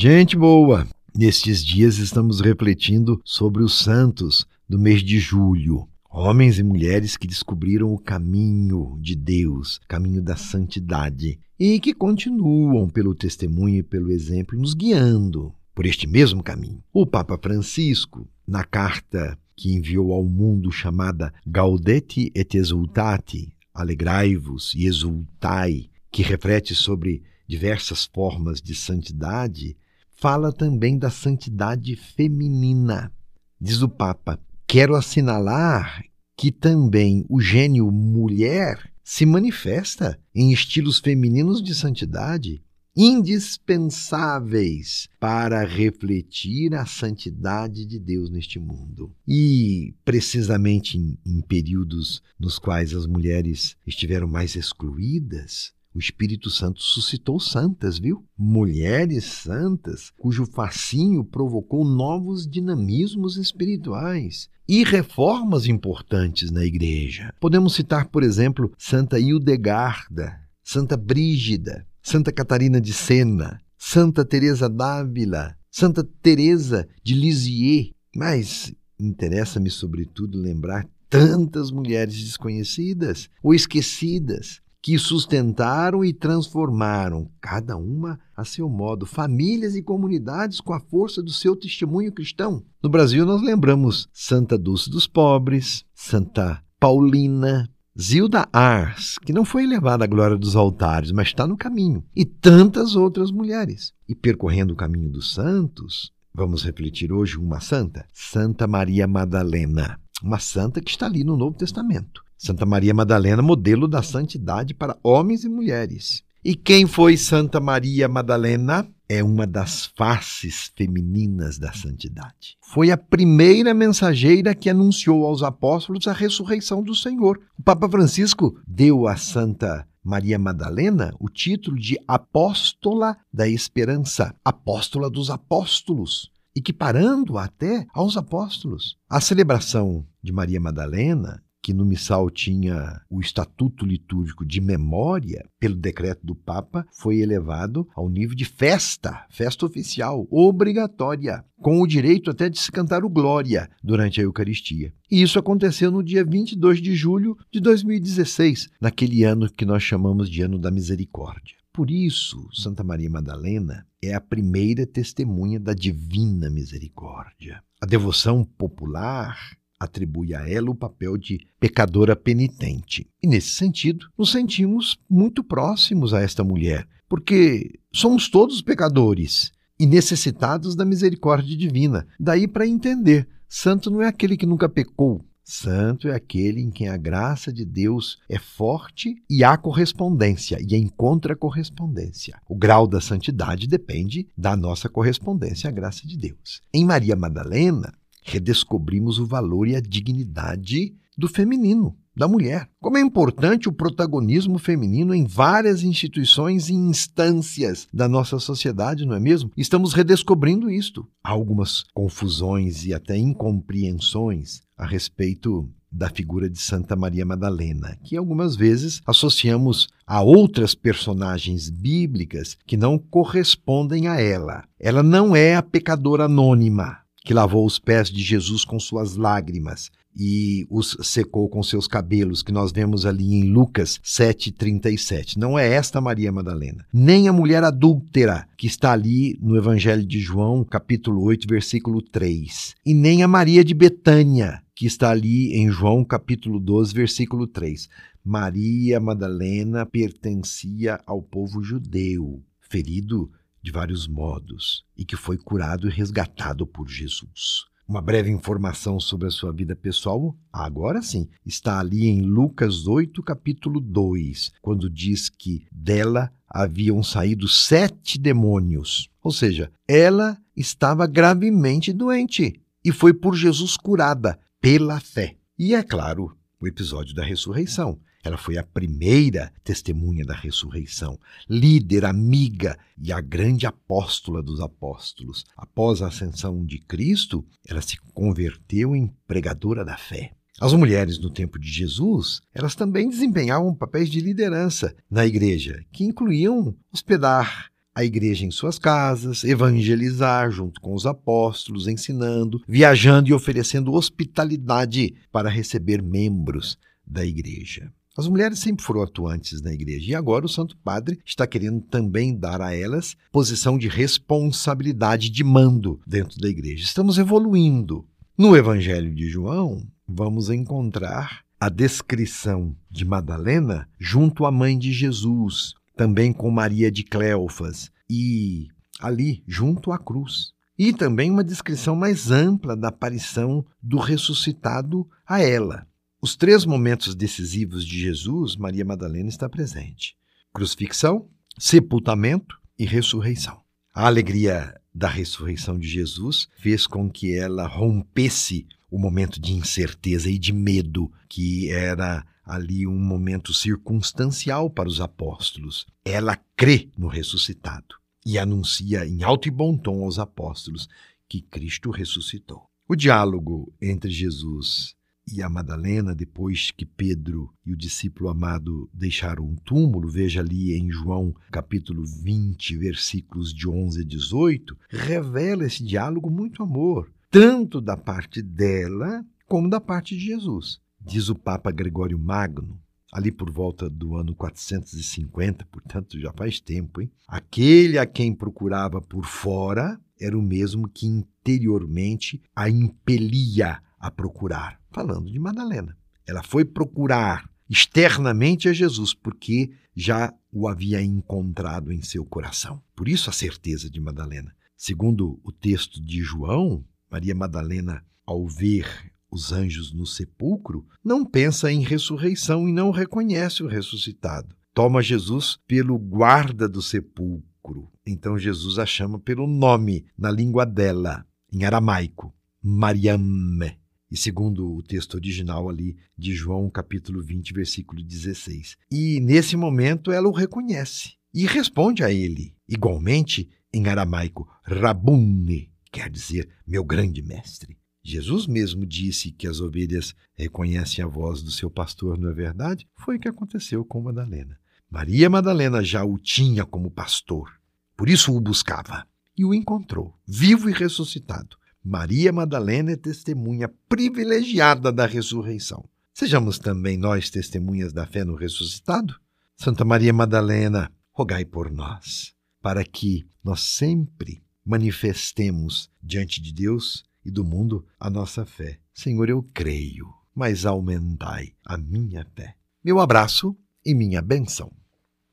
Gente boa, nestes dias estamos refletindo sobre os santos do mês de julho. Homens e mulheres que descobriram o caminho de Deus, caminho da santidade, e que continuam pelo testemunho e pelo exemplo nos guiando por este mesmo caminho. O Papa Francisco, na carta que enviou ao mundo chamada Gaudete et Exultate, alegrai-vos e exultai, que reflete sobre diversas formas de santidade, fala também da santidade feminina. Diz o Papa: quero assinalar que também o gênio mulher se manifesta em estilos femininos de santidade indispensáveis para refletir a santidade de Deus neste mundo. E, precisamente em, em, períodos nos quais as mulheres estiveram mais excluídas, o Espírito Santo suscitou santas, viu? Mulheres santas, cujo fascínio provocou novos dinamismos espirituais e reformas importantes na igreja. Podemos citar, por exemplo, Santa Hildegarda, Santa Brígida, Santa Catarina de Sena, Santa Teresa d'Ávila, Santa Teresa de Lisieux. Mas interessa-me sobretudo lembrar tantas mulheres desconhecidas ou esquecidas que sustentaram e transformaram, cada uma a seu modo, famílias e comunidades com a força do seu testemunho cristão. No Brasil, nós lembramos Santa Dulce dos Pobres, Santa Paulina, Zilda Ars, que não foi elevada à glória dos altares, mas está no caminho, e tantas outras mulheres. E percorrendo o caminho dos santos, vamos refletir hoje uma santa, Santa Maria Madalena, uma santa que está ali no Novo Testamento. Santa Maria Madalena, modelo da santidade para homens e mulheres. E quem foi Santa Maria Madalena? É uma das faces femininas da santidade. Foi a primeira mensageira que anunciou aos apóstolos a ressurreição do Senhor. O Papa Francisco deu a Santa Maria Madalena o título de Apóstola da Esperança, Apóstola dos Apóstolos, equiparando até aos apóstolos. A celebração de Maria Madalena que no missal tinha o estatuto litúrgico de memória, pelo decreto do Papa, foi elevado ao nível de festa, festa oficial, obrigatória, com o direito até de se cantar o Glória durante a Eucaristia. E isso aconteceu no dia 22 de julho de 2016, naquele ano que nós chamamos de Ano da Misericórdia. Por isso, Santa Maria Madalena é a primeira testemunha da divina misericórdia. A devoção popular atribui a ela o papel de pecadora penitente. E nesse sentido, nos sentimos muito próximos a esta mulher, porque somos todos pecadores e necessitados da misericórdia divina. Daí para entender, santo não é aquele que nunca pecou. Santo é aquele em quem a graça de Deus é forte e há correspondência, e encontra correspondência. O grau da santidade depende da nossa correspondência à graça de Deus. Em Maria Madalena, redescobrimos o valor e a dignidade do feminino, da mulher. Como é importante o protagonismo feminino em várias instituições e instâncias da nossa sociedade, não é mesmo? Estamos redescobrindo isto. Há algumas confusões e até incompreensões a respeito da figura de Santa Maria Madalena, que algumas vezes associamos a outras personagens bíblicas que não correspondem a ela. Ela não é a pecadora anônima, que lavou os pés de Jesus com suas lágrimas e os secou com seus cabelos, que nós vemos ali em Lucas 7,37. Não é esta Maria Madalena, nem a mulher adúltera, que está ali no Evangelho de João, capítulo 8, versículo 3, e nem a Maria de Betânia, que está ali em João, capítulo 12, versículo 3. Maria Madalena pertencia ao povo judeu, ferido de vários modos e que foi curado e resgatado por Jesus. Uma breve informação sobre a sua vida pessoal, agora sim, está ali em Lucas 8, capítulo 2, quando diz que dela haviam saído sete demônios. Ou seja, ela estava gravemente doente e foi por Jesus curada pela fé. E é claro, o episódio da ressurreição. Ela foi a primeira testemunha da ressurreição, líder, amiga e a grande apóstola dos apóstolos. Após a ascensão de Cristo, ela se converteu em pregadora da fé. As mulheres no tempo de Jesus, elas também desempenhavam papéis de liderança na igreja, que incluíam hospedar, a igreja em suas casas, evangelizar junto com os apóstolos, ensinando, viajando e oferecendo hospitalidade para receber membros da igreja. As mulheres sempre foram atuantes na igreja e agora o Santo Padre está querendo também dar a elas posição de responsabilidade de mando dentro da igreja. Estamos evoluindo. No Evangelho de João, vamos encontrar a descrição de Madalena junto à mãe de Jesus, também com Maria de Cleofas e ali junto à cruz. E também uma descrição mais ampla da aparição do ressuscitado a ela. Os três momentos decisivos de Jesus, Maria Madalena está presente: crucifixão, sepultamento e ressurreição. A alegria da ressurreição de Jesus fez com que ela rompesse o momento de incerteza e de medo que era ali um momento circunstancial para os apóstolos. Ela crê no ressuscitado e anuncia em alto e bom tom aos apóstolos que Cristo ressuscitou. O diálogo entre Jesus e a Madalena, depois que Pedro e o discípulo amado deixaram o túmulo, veja ali em João capítulo 20, versículos de 11 a 18, revela esse diálogo muito amor, tanto da parte dela como da parte de Jesus. Diz o Papa Gregório Magno, ali por volta do ano 450, portanto já faz tempo, hein? Aquele a quem procurava por fora era o mesmo que interiormente a impelia a procurar. Falando de Madalena. Ela foi procurar externamente a Jesus, porque já o havia encontrado em seu coração. Por isso a certeza de Madalena. Segundo o texto de João, Maria Madalena, ao ver os anjos no sepulcro, não pensa em ressurreição e não reconhece o ressuscitado. Toma Jesus pelo guarda do sepulcro. Então Jesus a chama pelo nome na língua dela, em aramaico, Mariame. E segundo o texto original ali de João, capítulo 20, versículo 16. E nesse momento ela o reconhece e responde a ele, igualmente em aramaico, Rabune, quer dizer meu grande mestre. Jesus mesmo disse que as ovelhas reconhecem a voz do seu pastor, não é verdade? Foi o que aconteceu com Madalena. Maria Madalena já o tinha como pastor, por isso o buscava e o encontrou, vivo e ressuscitado. Maria Madalena é testemunha privilegiada da ressurreição. Sejamos também nós testemunhas da fé no ressuscitado? Santa Maria Madalena, rogai por nós, para que nós sempre manifestemos diante de Deus e do mundo a nossa fé. Senhor, eu creio, mas aumentai a minha fé. Meu abraço e minha benção.